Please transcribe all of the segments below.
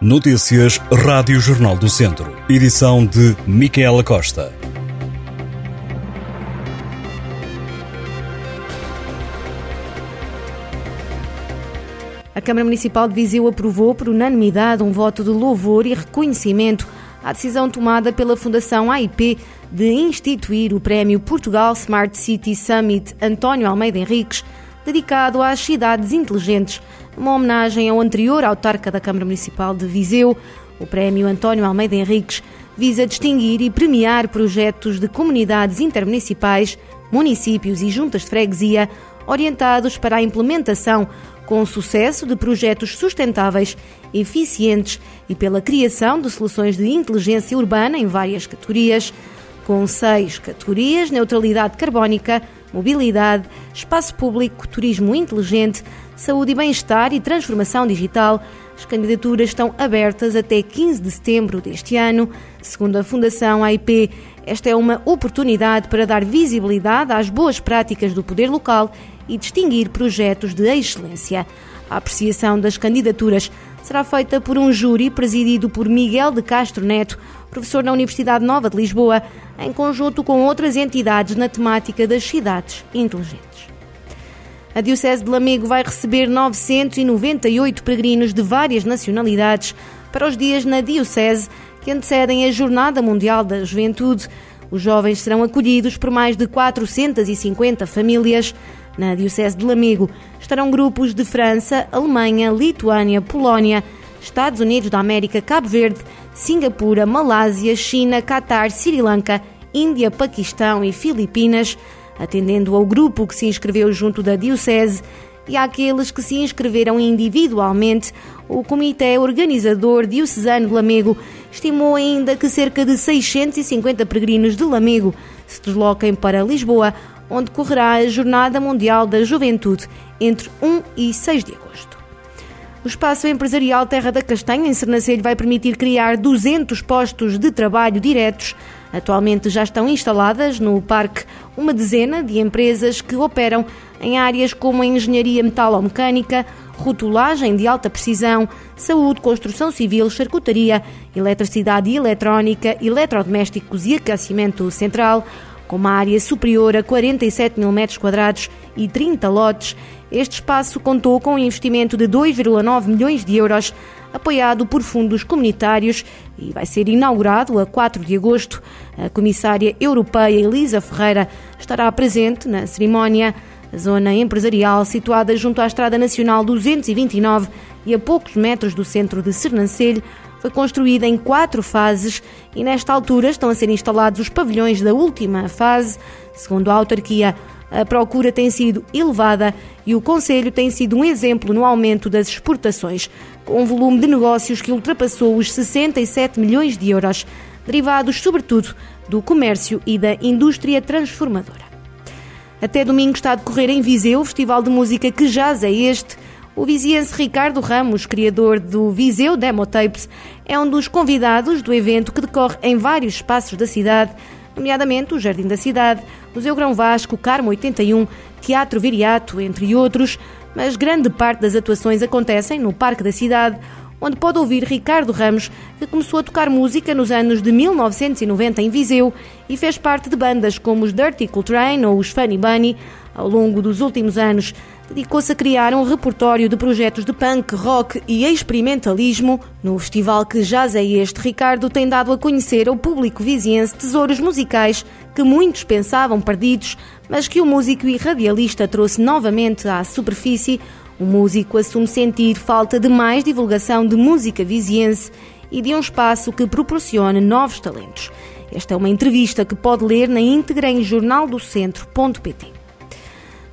Notícias Rádio Jornal do Centro. Edição de Micaela Costa. A Câmara Municipal de Viseu aprovou por unanimidade um voto de louvor e reconhecimento à decisão tomada pela Fundação AIP de instituir o Prémio Portugal Smart City Summit António Almeida Henriques, dedicado às cidades inteligentes, uma homenagem ao anterior autarca da Câmara Municipal de Viseu. O Prémio António Almeida Henriques visa distinguir e premiar projetos de comunidades intermunicipais, municípios e juntas de freguesia orientados para a implementação com sucesso de projetos sustentáveis, eficientes e pela criação de soluções de inteligência urbana em várias categorias, com seis categorias: neutralidade carbónica, mobilidade, espaço público, turismo inteligente, saúde e bem-estar e transformação digital. As candidaturas estão abertas até 15 de setembro deste ano. Segundo a Fundação AIP, esta é uma oportunidade para dar visibilidade às boas práticas do poder local e distinguir projetos de excelência. A apreciação das candidaturas será feita por um júri presidido por Miguel de Castro Neto, professor na Universidade Nova de Lisboa, em conjunto com outras entidades na temática das cidades inteligentes. A Diocese de Lamego vai receber 998 peregrinos de várias nacionalidades para os dias na Diocese que antecedem a Jornada Mundial da Juventude. Os jovens serão acolhidos por mais de 450 famílias. Na Diocese de Lamego estarão grupos de França, Alemanha, Lituânia, Polónia, Estados Unidos da América, Cabo Verde, Singapura, Malásia, China, Catar, Sri Lanka, Índia, Paquistão e Filipinas, atendendo ao grupo que se inscreveu junto da Diocese e àqueles que se inscreveram individualmente. O Comitê Organizador Diocesano de Lamego estimou ainda que cerca de 650 peregrinos de Lamego se desloquem para Lisboa onde correrá a Jornada Mundial da Juventude entre 1 e 6 de agosto. O espaço empresarial Terra da Castanha, em Sernancelho, vai permitir criar 200 postos de trabalho diretos. Atualmente já estão instaladas no parque uma dezena de empresas que operam em áreas como a engenharia metalomecânica, rotulagem de alta precisão, saúde, construção civil, charcutaria, eletricidade e eletrónica, eletrodomésticos e aquecimento central, com uma área superior a 47 mil metros quadrados e 30 lotes, este espaço contou com um investimento de 2,9 milhões de euros, apoiado por fundos comunitários e vai ser inaugurado a 4 de agosto. A comissária europeia Elisa Ferreira estará presente na cerimónia. Zona empresarial, situada junto à Estrada Nacional 229 e a poucos metros do centro de Sernancelho, foi construída em quatro fases e nesta altura estão a ser instalados os pavilhões da última fase. Segundo a autarquia, a procura tem sido elevada e o Conselho tem sido um exemplo no aumento das exportações, com um volume de negócios que ultrapassou os 67 milhões de euros, derivados sobretudo do comércio e da indústria transformadora. Até domingo está a decorrer em Viseu o festival de música Que Jazz é Este, o viziense Ricardo Ramos, criador do Viseu Demo Tapes, é um dos convidados do evento que decorre em vários espaços da cidade, nomeadamente o Jardim da Cidade, Museu Grão Vasco, Carmo 81, Teatro Viriato, entre outros, mas grande parte das atuações acontecem no Parque da Cidade, onde pode ouvir Ricardo Ramos, que começou a tocar música nos anos de 1990 em Viseu e fez parte de bandas como os Dirty Cool Train ou os Funny Bunny. Ao longo dos últimos anos, dedicou-se a criar um repertório de projetos de punk, rock e experimentalismo. No festival que jaz é este, Ricardo tem dado a conhecer ao público viziense tesouros musicais que muitos pensavam perdidos, mas que o músico e radialista trouxe novamente à superfície. O músico assume sentir falta de mais divulgação de música viziense e de um espaço que proporcione novos talentos. Esta é uma entrevista que pode ler na íntegra em jornaldocentro.pt.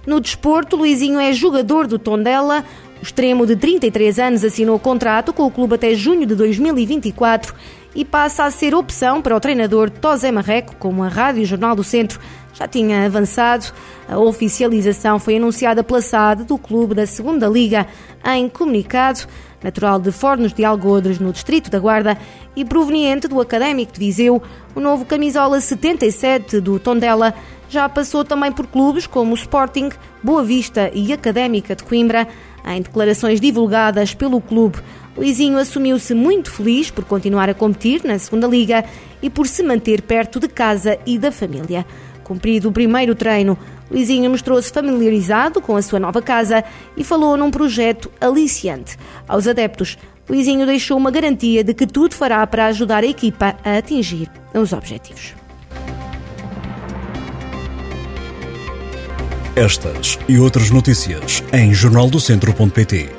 No desporto, Luizinho é jogador do Tondela. O extremo de 33 anos assinou contrato com o clube até junho de 2024 e passa a ser opção para o treinador Tosé Marreco, como a Rádio Jornal do Centro já tinha avançado. A oficialização foi anunciada pela SAD do clube da Segunda Liga em comunicado. Natural de Fornos de Algodres, no Distrito da Guarda, e proveniente do Académico de Viseu, o novo camisola 77 do Tondela já passou também por clubes como o Sporting, Boa Vista e Académica de Coimbra. Em declarações divulgadas pelo clube, Luizinho assumiu-se muito feliz por continuar a competir na segunda liga e por se manter perto de casa e da família. Cumprido o primeiro treino, Luizinho mostrou-se familiarizado com a sua nova casa e falou num projeto aliciante. Aos adeptos, Luizinho deixou uma garantia de que tudo fará para ajudar a equipa a atingir os objetivos. Estas e outras notícias em jornaldocentro.pt